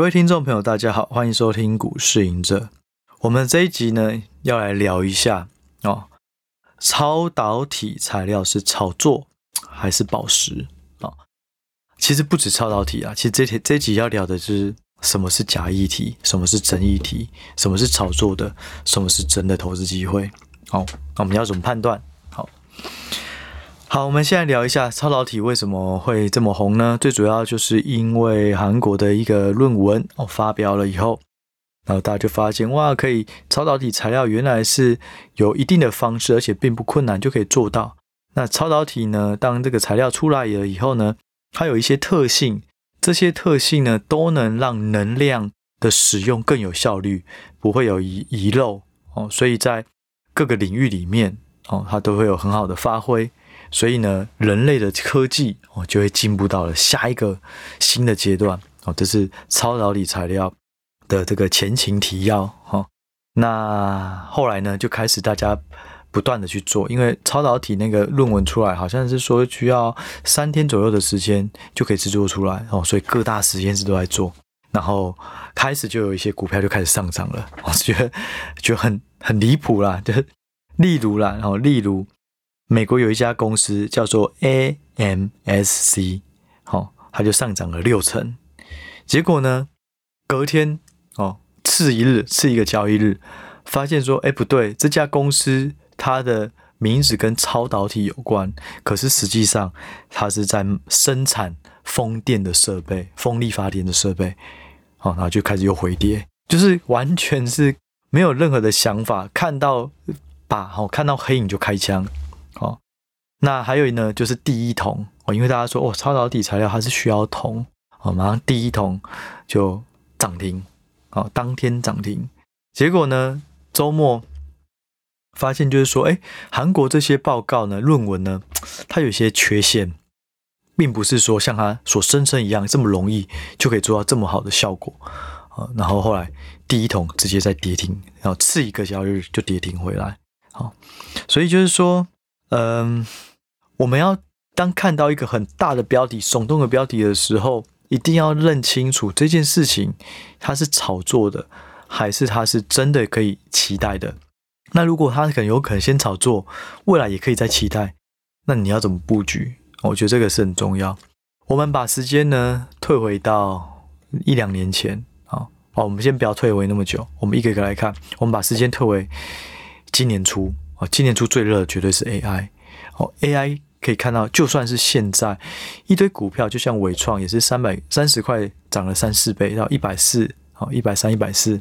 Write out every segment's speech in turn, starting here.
各位听众朋友，大家好，欢迎收听股市赢者。我们这一集呢，要来聊一下哦，超导体材料是炒作还是宝石啊？哦，其实不止超导体啊，其实这这集要聊的就是什么是假议题，什么是真议题，什么是炒作的，什么是真的投资机会。好，那我们要怎么判断？好。好，我们现在聊一下超导体为什么会这么红呢？最主要就是因为韩国的一个论文哦发表了以后，然后大家就发现哇，可以超导体材料原来是有一定的方式，而且并不困难就可以做到。那超导体呢，当这个材料出来了以后呢，它有一些特性，这些特性呢都能让能量的使用更有效率，不会有遗遗漏哦，所以在各个领域里面哦，它都会有很好的发挥。所以呢，人类的科技哦就会进步到了下一个新的阶段哦。这是超导体材料的这个前情提要哈。那后来呢，就开始大家不断的去做，因为超导体那个论文出来，好像是说需要三天左右的时间就可以制作出来哦。所以各大实验室都在做，然后开始就有一些股票就开始上涨了。我觉得就很很离谱啦，就例如啦，然后例如。美国有一家公司叫做 AMSC，好，它就上涨了六成。结果呢，隔天哦，次一日，次一个交易日，发现说，哎，不对，这家公司它的名字跟超导体有关，可是实际上它是在生产风电的设备，风力发电的设备。好，然后就开始又回跌，就是完全是没有任何的想法，看到把好看到黑影就开枪。哦，那还有呢，就是第一铜哦，因为大家说哦，超导体材料它是需要铜哦，马上第一铜就涨停，哦，当天涨停。结果呢，周末发现就是说，哎，韩国这些报告呢，论文呢，它有些缺陷，并不是说像它所声称一样这么容易就可以做到这么好的效果啊。然后后来第一铜直接在跌停，然后次一个交易日就跌停回来。好，所以就是说。嗯，我们要当看到一个很大的标题、耸动的标题的时候，一定要认清楚这件事情它是炒作的，还是它是真的可以期待的。那如果它可能有可能先炒作，未来也可以再期待，那你要怎么布局？我觉得这个是很重要。我们把时间呢退回到一两年前啊，哦，我们先不要退回那么久，我们一个一个来看。我们把时间退回今年初。哦，今年初最热的绝对是 AI。哦，AI 可以看到，就算是现在一堆股票，就像伟创也是三百三十块涨了三四倍到一百四，哦，一百三一百四。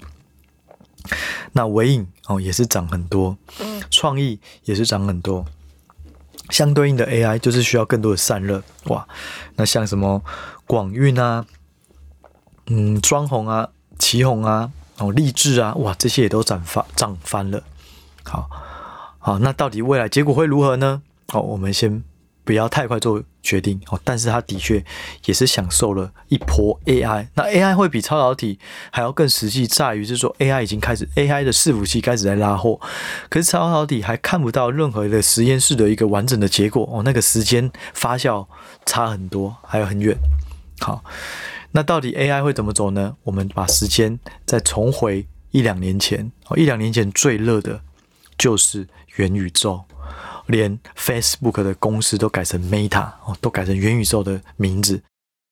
那纬颖哦也是涨很多，创意也是涨很多。相对应的 AI 就是需要更多的散热哇。那像什么广运啊，嗯，双鸿啊，奇宏啊，哦，励志啊，哇，这些也都涨翻涨翻了。好。好，那到底未来结果会如何呢？好，我们先不要太快做决定。哦，但是它的确也是享受了一波 AI。那 AI 会比超导体还要更实际，在于是说 AI 已经开始 AI 的伺服器开始在拉货，可是超导体还看不到任何的实验室的一个完整的结果。哦，那个时间发酵差很多，还有很远。好，那到底 AI 会怎么走呢？我们把时间再重回一两年前。哦，一两年前最热的就是。元宇宙，连 Facebook 的公司都改成 Meta 哦，都改成元宇宙的名字。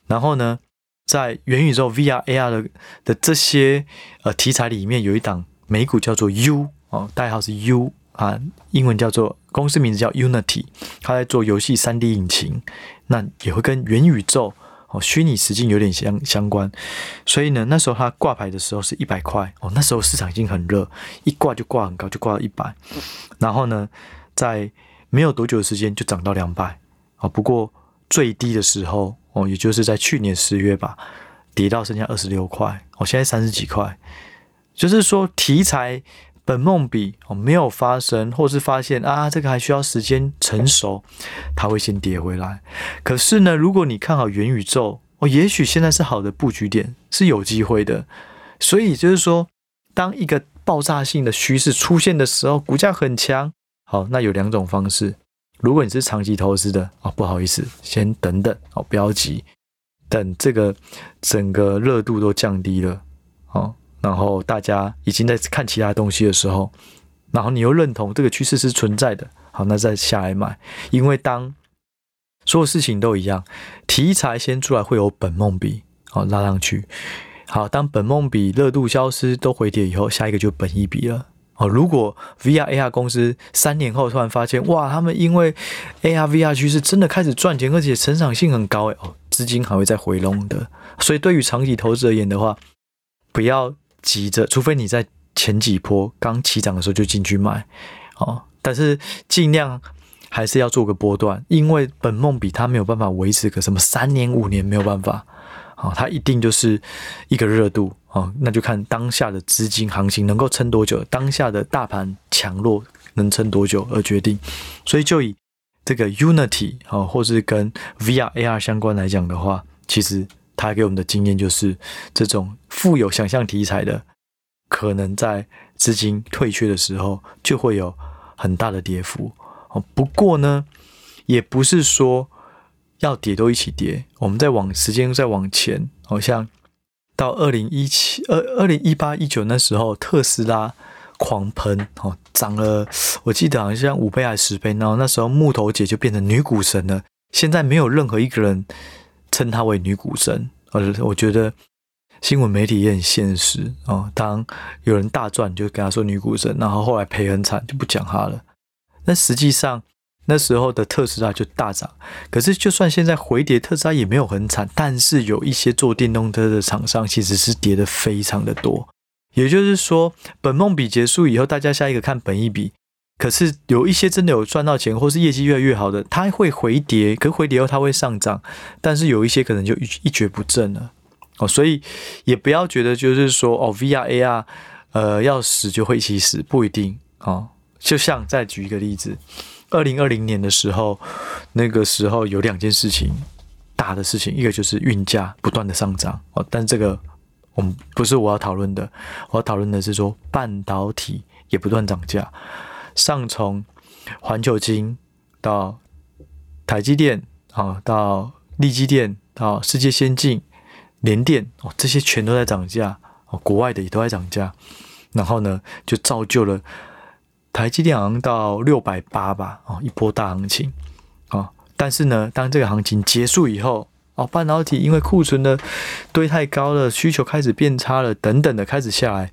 然后呢，在元宇宙 VR、AR 的的这些呃题材里面，有一档美股叫做 U 哦，代号是 U 啊，英文叫做公司名字叫 Unity，它在做游戏 3D 引擎，那也会跟元宇宙。哦，虚拟实境有点相相关，所以呢，那时候它挂牌的时候是一百块哦，那时候市场已经很热，一挂就挂很高，就挂到一百，然后呢，在没有多久的时间就涨到两百哦，不过最低的时候哦，也就是在去年十月吧，跌到剩下二十六块哦，现在三十几块，就是说题材。本梦比哦没有发生，或是发现啊这个还需要时间成熟，它会先跌回来。可是呢，如果你看好元宇宙哦，也许现在是好的布局点，是有机会的。所以就是说，当一个爆炸性的趋势出现的时候，股价很强。好，那有两种方式。如果你是长期投资的哦，不好意思，先等等哦，不要急。等这个整个热度都降低了，哦，然后大家已经在看其他东西的时候，然后你又认同这个趋势是存在的，好，那再下来买，因为当所有事情都一样，题材先出来会有本梦比，好，拉上去，好，当本梦比热度消失都回跌以后，下一个就本一比了。哦，如果 VR AR 公司三年后突然发现，哇，他们因为 AR VR 趋势真的开始赚钱，而且成长性很高，诶，哦，资金还会再回笼的。所以对于长期投资而言的话，不要急着，除非你在前几波刚起涨的时候就进去买，哦，但是尽量还是要做个波段，因为本梦比它没有办法维持个什么三年五年，没有办法。啊，它一定就是一个热度啊，那就看当下的资金行情能够撑多久，当下的大盘强弱能撑多久而决定。所以就以这个 Unity 啊，或是跟 VR AR 相关来讲的话，其实他给我们的经验就是，这种富有想象题材的，可能在资金退却的时候就会有很大的跌幅。哦，不过呢，也不是说。要跌都一起跌，我们再往时间再往前，好像到二零一七、二二零一八、一九那时候，特斯拉狂喷，哦，涨了，我记得好像五倍还是十倍，然后那时候木头姐就变成女股神了。现在没有任何一个人称她为女股神，呃，我觉得新闻媒体也很现实哦。当有人大赚，就跟他说女股神，然后后来赔很惨，就不讲她了。但实际上。那时候的特斯拉就大涨，可是就算现在回跌，特斯拉也没有很惨。但是有一些做电动车的厂商其实是跌的非常的多。也就是说，本梦比结束以后，大家下一个看本一比。可是有一些真的有赚到钱，或是业绩越来越好的，它会回跌，可是回跌后它会上涨。但是有一些可能就一一蹶不振了哦。所以也不要觉得就是说哦，VR AR，呃，要死就会一起死，不一定哦。就像再举一个例子。二零二零年的时候，那个时候有两件事情，大的事情，一个就是运价不断的上涨哦，但这个我们不是我要讨论的，我要讨论的是说半导体也不断涨价，上从环球晶到台积电啊，到力积电到世界先进、联电哦，这些全都在涨价哦，国外的也都在涨价，然后呢，就造就了。台积电好像到六百八吧，哦，一波大行情，哦，但是呢，当这个行情结束以后，哦，半导体因为库存的堆太高了，需求开始变差了，等等的开始下来，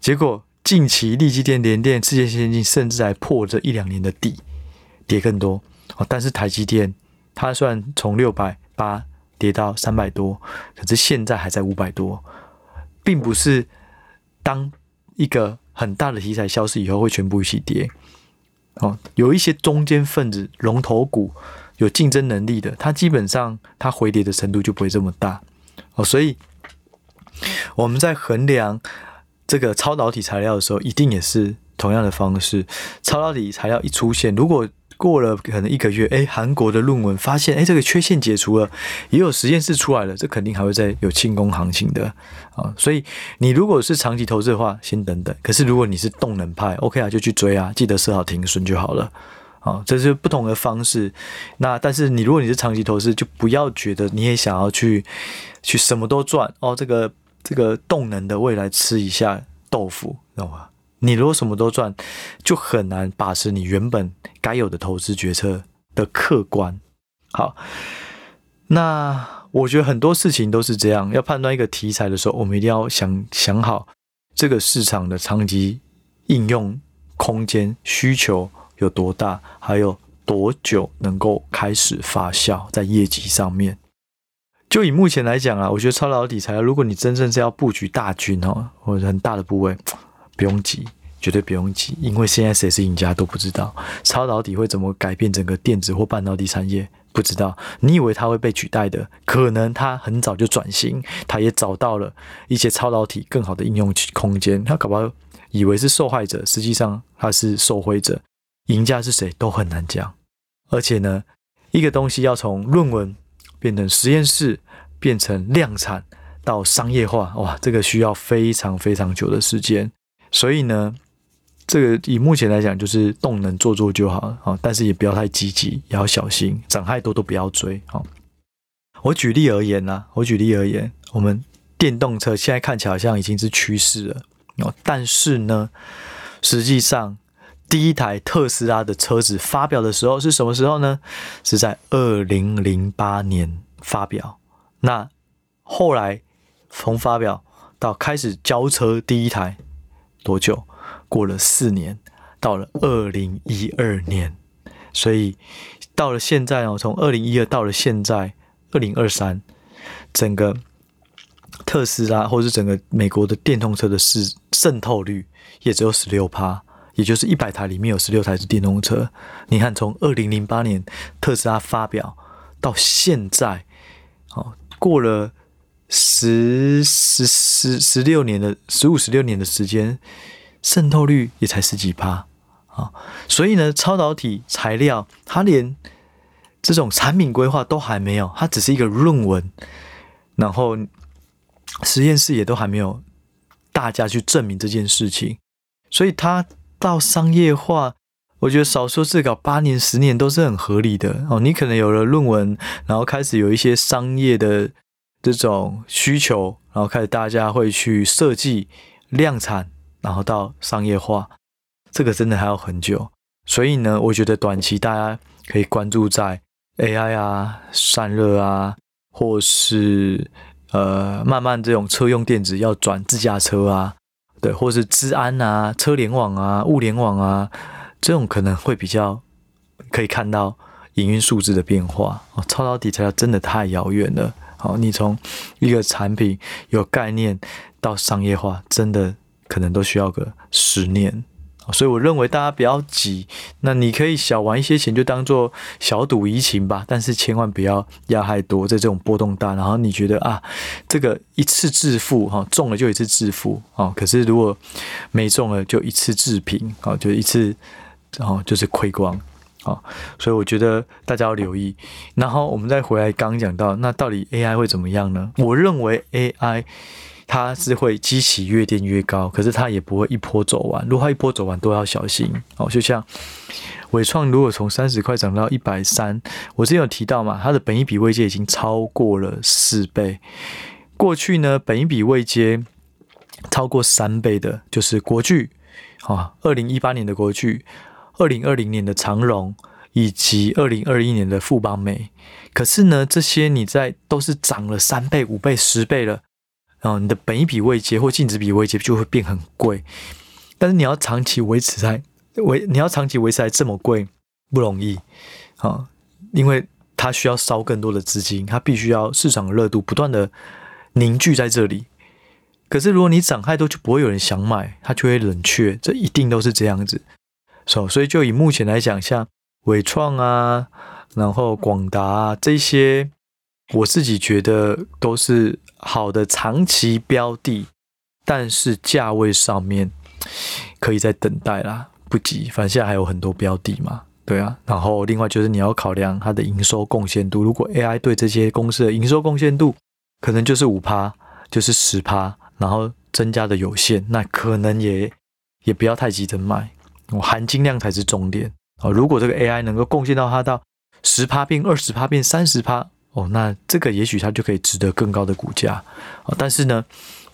结果近期力积电、联电、世界先进甚至还破这一两年的底，跌更多，哦，但是台积电它虽然从六百八跌到三百多，可是现在还在五百多，并不是当一个。很大的题材消失以后，会全部一起跌。哦，有一些中间分子、龙头股有竞争能力的，它基本上它回跌的程度就不会这么大。哦，所以我们在衡量这个超导体材料的时候，一定也是同样的方式。超导体材料一出现，如果过了可能一个月，哎，韩国的论文发现，哎，这个缺陷解除了，也有实验室出来了，这肯定还会再有庆功行情的啊。所以你如果是长期投资的话，先等等。可是如果你是动能派，OK 啊，就去追啊，记得设好停损就好了。啊，这是不同的方式。那但是你如果你是长期投资，就不要觉得你也想要去去什么都赚哦。这个这个动能的未来吃一下豆腐，知道吗？你如果什么都赚，就很难把持你原本该有的投资决策的客观。好，那我觉得很多事情都是这样，要判断一个题材的时候，我们一定要想想好这个市场的长期应用空间需求有多大，还有多久能够开始发酵在业绩上面。就以目前来讲啊，我觉得超导体材，如果你真正是要布局大军哦，或者很大的部位。不用急，绝对不用急，因为现在谁是赢家都不知道。超导体会怎么改变整个电子或半导体产业？不知道。你以为它会被取代的？可能它很早就转型，它也找到了一些超导体更好的应用空间。它搞不好以为是受害者，实际上它是受惠者。赢家是谁都很难讲。而且呢，一个东西要从论文变成实验室，变成量产到商业化，哇，这个需要非常非常久的时间。所以呢，这个以目前来讲，就是动能做做就好了啊，但是也不要太积极，也要小心，涨太多都不要追啊。我举例而言啊，我举例而言，我们电动车现在看起来好像已经是趋势了哦，但是呢，实际上第一台特斯拉的车子发表的时候是什么时候呢？是在二零零八年发表。那后来从发表到开始交车第一台多久？过了四年，到了二零一二年，所以到了现在哦，从二零一二到了现在二零二三，整个特斯拉或者是整个美国的电动车的市渗透率也只有十六趴，也就是一百台里面有十六台是电动车。你看，从二零零八年特斯拉发表到现在，哦，过了十十十十六年的十五十六年的时间。渗透率也才十几趴啊，所以呢，超导体材料它连这种产品规划都还没有，它只是一个论文，然后实验室也都还没有大家去证明这件事情，所以它到商业化，我觉得少说至少八年、十年都是很合理的哦。你可能有了论文，然后开始有一些商业的这种需求，然后开始大家会去设计量产。然后到商业化，这个真的还要很久。所以呢，我觉得短期大家可以关注在 AI 啊、散热啊，或是呃，慢慢这种车用电子要转自驾车啊，对，或是治安啊、车联网啊、物联网啊，这种可能会比较可以看到营运数字的变化。哦，超导体材料真的太遥远了。好，你从一个产品有概念到商业化，真的。可能都需要个十年，所以我认为大家不要急。那你可以小玩一些钱，就当做小赌怡情吧。但是千万不要压太多，在这种波动大。然后你觉得啊，这个一次致富哈，中了就一次致富啊。可是如果没中了，就一次致贫啊，就一次然后就是亏光啊。所以我觉得大家要留意。然后我们再回来刚讲到，那到底 AI 会怎么样呢？我认为 AI。它是会激起越垫越高，可是它也不会一波走完。如果它一波走完，都要小心哦。就像伟创，如果从三十块涨到一百三，我之前有提到嘛，它的本益比位阶已经超过了四倍。过去呢，本益比位阶超过三倍的，就是国巨啊，二零一八年的国巨，二零二零年的长荣，以及二零二一年的富邦美。可是呢，这些你在都是涨了三倍、五倍、十倍了。哦，你的本一笔未结或净值笔未结就会变很贵，但是你要长期维持在维，你要长期维持在这么贵不容易啊，因为它需要烧更多的资金，它必须要市场热度不断的凝聚在这里。可是如果你涨太多，就不会有人想买，它就会冷却，这一定都是这样子。所所以就以目前来讲，像伟创啊，然后广达啊这些。我自己觉得都是好的长期标的，但是价位上面可以再等待啦，不急。反正现在还有很多标的嘛，对啊。然后另外就是你要考量它的营收贡献度，如果 AI 对这些公司的营收贡献度可能就是五趴，就是十趴，然后增加的有限，那可能也也不要太急着买，含金量才是重点啊。如果这个 AI 能够贡献到它到十趴变二十趴变三十趴。哦，那这个也许它就可以值得更高的股价，哦，但是呢，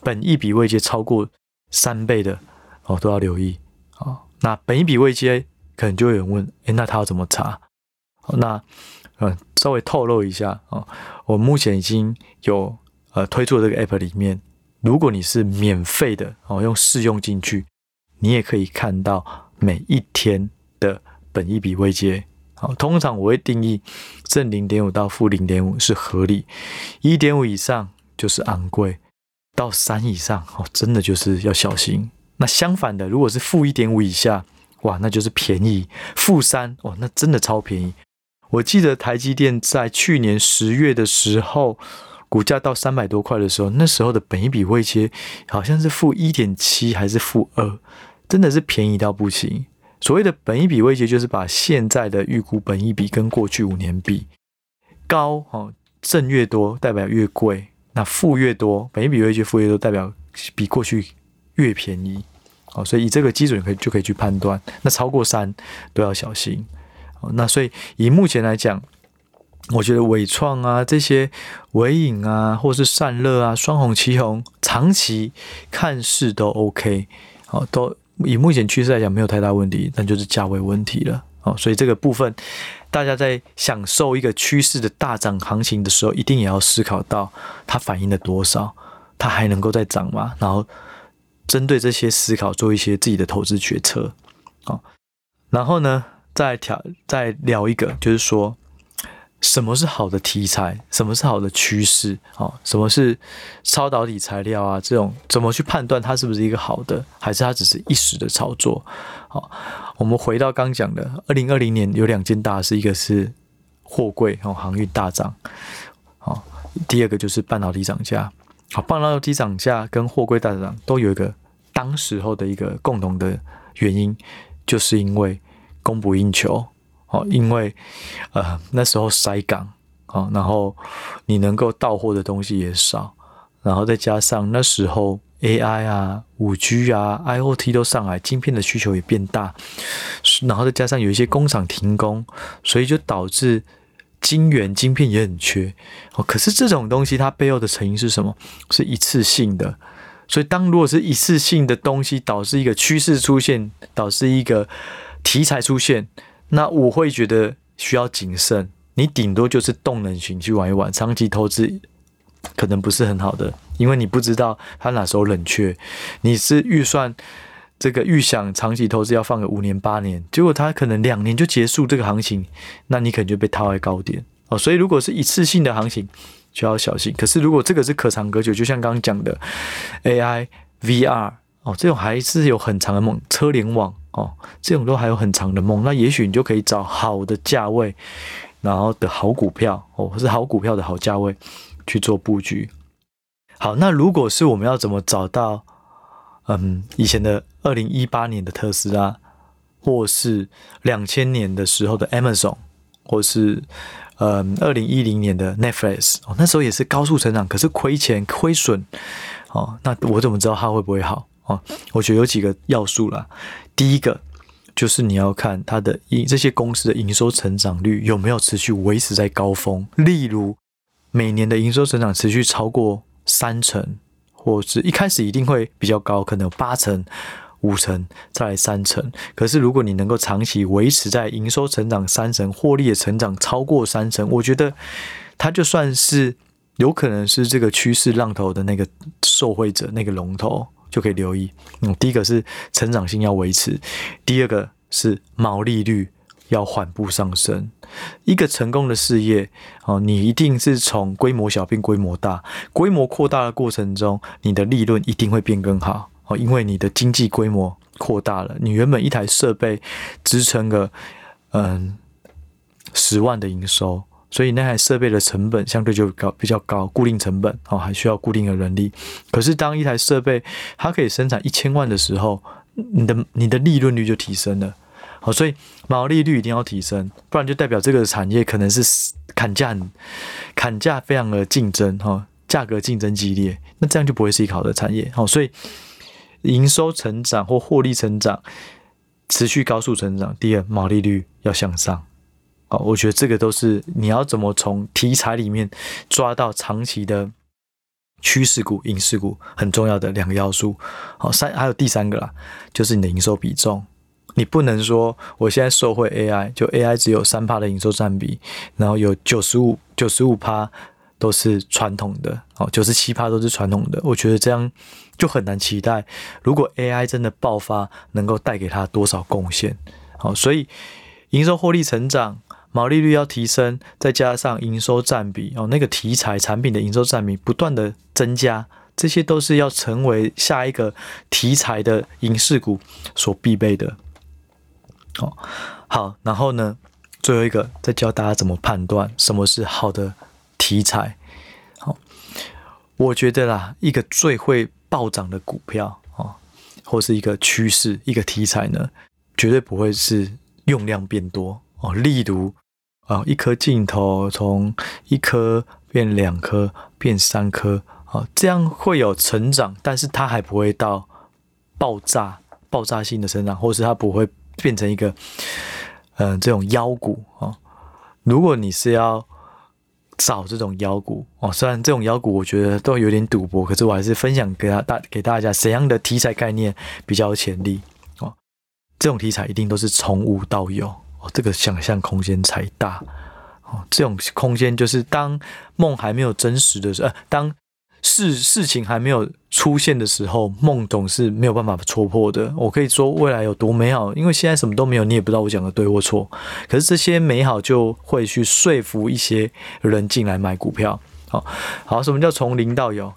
本一笔位阶超过三倍的哦都要留意，哦，那本一笔位阶可能就有人问，诶，那他要怎么查？那呃稍微透露一下哦，我目前已经有呃推出的这个 app 里面，如果你是免费的哦，用试用进去，你也可以看到每一天的本一笔位阶。好，通常我会定义正零点五到负零点五是合理，一点五以上就是昂贵，到三以上哦，真的就是要小心。那相反的，如果是负一点五以下，哇，那就是便宜。负三哇，那真的超便宜。我记得台积电在去年十月的时候，股价到三百多块的时候，那时候的本一比位阶好像是负一点七还是负二，真的是便宜到不行。所谓的本一比位阶，就是把现在的预估本一比跟过去五年比。高，哦，正越多代表越贵，那负越多，本一比位阶负越多代表比过去越便宜，哦，所以以这个基准可以就可以去判断，那超过三都要小心，哦，那所以以目前来讲，我觉得伟创啊，这些纬颖啊，或是散热啊，双红旗红，长期看似都 OK，好，都以目前趋势来讲没有太大问题，那就是价位问题了，哦，所以这个部分大家在享受一个趋势的大涨行情的时候，一定也要思考到它反映了多少，它还能够再涨吗？然后针对这些思考做一些自己的投资决策，好，然后呢，再调再聊一个，就是说。什么是好的题材？什么是好的趋势？哦，什么是超导体材料啊？这种怎么去判断它是不是一个好的，还是它只是一时的炒作？好，我们回到刚讲的，二零二零年有两件大事，一个是货柜哦，航运大涨，好，第二个就是半导体涨价。好，半导体涨价跟货柜大涨都有一个当时候的一个共同的原因，就是因为供不应求。哦，因为呃那时候塞港，哦，然后你能够到货的东西也少，然后再加上那时候 AI 啊、五 G 啊、IoT 都上来，晶片的需求也变大，然后再加上有一些工厂停工，所以就导致晶圆、晶片也很缺。哦，可是这种东西它背后的成因是什么？是一次性的。所以当如果是一次性的东西导致一个趋势出现，导致一个题材出现。那我会觉得需要谨慎，你顶多就是动能型去玩一玩，长期投资可能不是很好的，因为你不知道它哪时候冷却。你是预算这个预想长期投资要放个五年八年，结果它可能两年就结束这个行情，那你可能就被套在高点哦。所以如果是一次性的行情就要小心。可是如果这个是可长可久，就像刚刚讲的 AI、VR 哦，这种还是有很长的梦，车联网。哦，这种都还有很长的梦，那也许你就可以找好的价位，然后的好股票哦，或是好股票的好价位去做布局。好，那如果是我们要怎么找到，嗯，以前的二零一八年的特斯拉，或是两千年的时候的 Amazon，或是嗯二零一零年的 Netflix，哦，那时候也是高速成长，可是亏钱亏损，哦，那我怎么知道它会不会好？哦，我觉得有几个要素啦。第一个就是你要看它的营这些公司的营收成长率有没有持续维持在高峰，例如每年的营收成长持续超过三成，或是一开始一定会比较高，可能有八成、五成，再来三成。可是如果你能够长期维持在营收成长三成，获利的成长超过三成，我觉得它就算是有可能是这个趋势浪头的那个受惠者，那个龙头。就可以留意，嗯，第一个是成长性要维持，第二个是毛利率要缓步上升。一个成功的事业，哦，你一定是从规模小变规模大，规模扩大的过程中，你的利润一定会变更好，哦，因为你的经济规模扩大了，你原本一台设备支撑个，嗯，十万的营收。所以那台设备的成本相对就高，比较高，固定成本哦，还需要固定的人力。可是当一台设备它可以生产一千万的时候，你的你的利润率就提升了。好，所以毛利率一定要提升，不然就代表这个产业可能是砍价，砍价非常的竞争哈，价格竞争激烈，那这样就不会是一个好的产业。好，所以营收成长或获利成长持续高速成长，第二毛利率要向上。好，我觉得这个都是你要怎么从题材里面抓到长期的趋势股、影视股很重要的两个要素。好，三还有第三个啦，就是你的营收比重。你不能说我现在受惠 AI，就 AI 只有三趴的营收占比，然后有九十五九十五趴都是传统的，哦，九十七趴都是传统的。我觉得这样就很难期待，如果 AI 真的爆发，能够带给他多少贡献？好，所以营收获利成长。毛利率要提升，再加上营收占比哦，那个题材产品的营收占比不断的增加，这些都是要成为下一个题材的影视股所必备的。哦，好，然后呢，最后一个再教大家怎么判断什么是好的题材。好，我觉得啦，一个最会暴涨的股票哦，或是一个趋势、一个题材呢，绝对不会是用量变多。哦，例如啊，一颗镜头从一颗变两颗变三颗，啊，这样会有成长，但是它还不会到爆炸、爆炸性的成长，或是它不会变成一个嗯、这种妖股啊。如果你是要找这种妖股哦。虽然这种妖股我觉得都有点赌博，可是我还是分享给大大给大家怎样的题材概念比较有潜力哦。这种题材一定都是从无到有哦，这个想象空间才大哦。这种空间就是当梦还没有真实的时候，呃，当。事事情还没有出现的时候，梦总是没有办法戳破的。我可以说未来有多美好，因为现在什么都没有，你也不知道我讲的对或错。可是这些美好就会去说服一些人进来买股票。好，好，什么叫从零到有？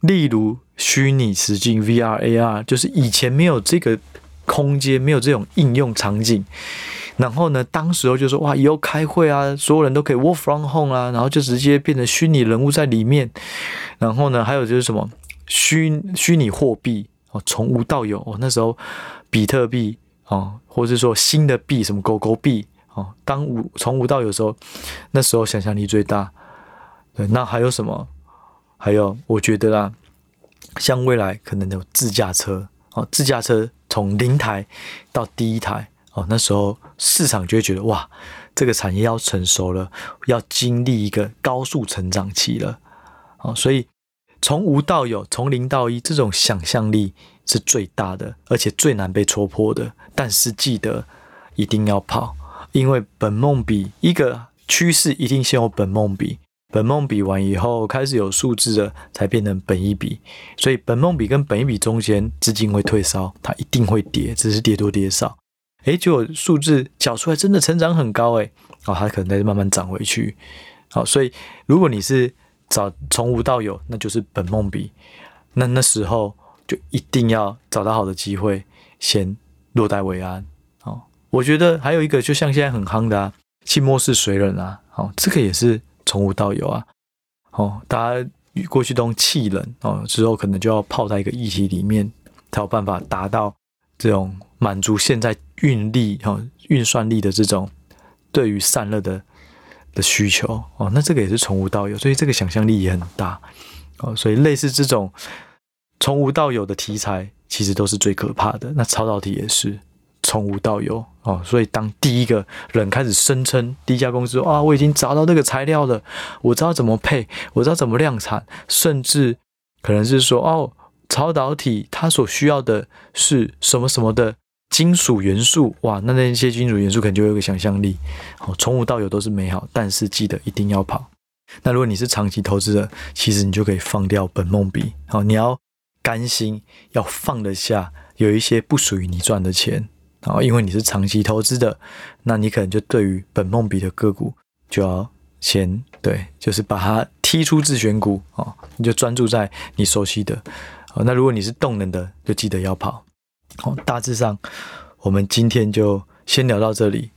例如虚拟实境 VR、AR，就是以前没有这个空间，没有这种应用场景。然后呢，当时候就说哇，以后开会啊，所有人都可以 work from home 啊，然后就直接变成虚拟人物在里面。然后呢，还有就是什么虚虚拟货币哦，从无到有哦，那时候比特币哦，或者是说新的币，什么狗狗币哦，当无从无到有的时候，那时候想象力最大。对，那还有什么？还有，我觉得啊，像未来可能有自驾车哦，自驾车从零台到第一台。哦，那时候市场就会觉得哇，这个产业要成熟了，要经历一个高速成长期了。哦，所以从无到有，从零到一，这种想象力是最大的，而且最难被戳破的。但是记得一定要跑，因为本梦比一个趋势一定先有本梦比，本梦比完以后开始有数字了，才变成本一比。所以本梦比跟本一比中间资金会退烧，它一定会跌，只是跌多跌少。诶，结果数字缴出来真的成长很高诶，哦，它可能再慢慢涨回去，好，所以如果你是找从无到有，那就是本梦比，那那时候就一定要找到好的机会，先落袋为安，哦，我觉得还有一个就像现在很夯的啊，浸没式水冷啊，哦，这个也是从无到有啊，哦，大家过去都气冷哦，之后可能就要泡在一个液体里面，才有办法达到这种。满足现在运力哈运算力的这种对于散热的的需求哦，那这个也是从无到有，所以这个想象力也很大哦。所以类似这种从无到有的题材，其实都是最可怕的。那超导体也是从无到有哦。所以当第一个人开始声称第一家公司啊，我已经找到这个材料了，我知道怎么配，我知道怎么量产，甚至可能是说哦，超导体它所需要的是什么什么的。金属元素哇，那那些金属元素可能就有个想象力。好，从无到有都是美好，但是记得一定要跑。那如果你是长期投资者，其实你就可以放掉本梦比。好，你要甘心，要放得下，有一些不属于你赚的钱。好，因为你是长期投资的，那你可能就对于本梦比的个股就要先对，就是把它踢出自选股。哦，你就专注在你熟悉的。好，那如果你是动能的，就记得要跑。好，大致上，我们今天就先聊到这里，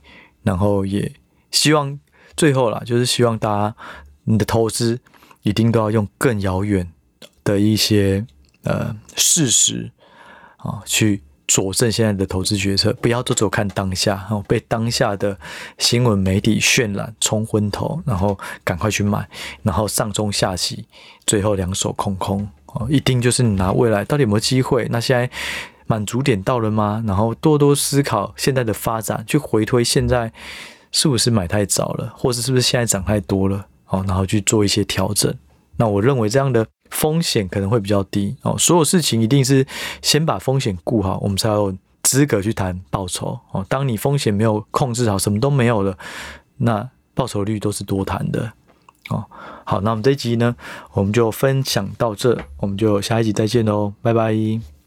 然后也希望最后啦，就是希望大家你的投资一定都要用更遥远的一些呃事实啊去佐证现在的投资决策，不要都只看当下，然后被当下的新闻媒体渲染冲昏头，然后赶快去买，然后上中下洗，最后两手空空哦，一定就是你拿未来到底有没有机会？那现在。满足点到了吗？然后多多思考现在的发展，去回推现在是不是买太早了，或者是不是现在涨太多了？哦，然后去做一些调整。那我认为这样的风险可能会比较低哦。所有事情一定是先把风险顾好，我们才有资格去谈报酬哦。当你风险没有控制好，什么都没有了，那报酬率都是多谈的哦。好，那我们这一集呢，我们就分享到这，我们就下一集再见喽，拜拜。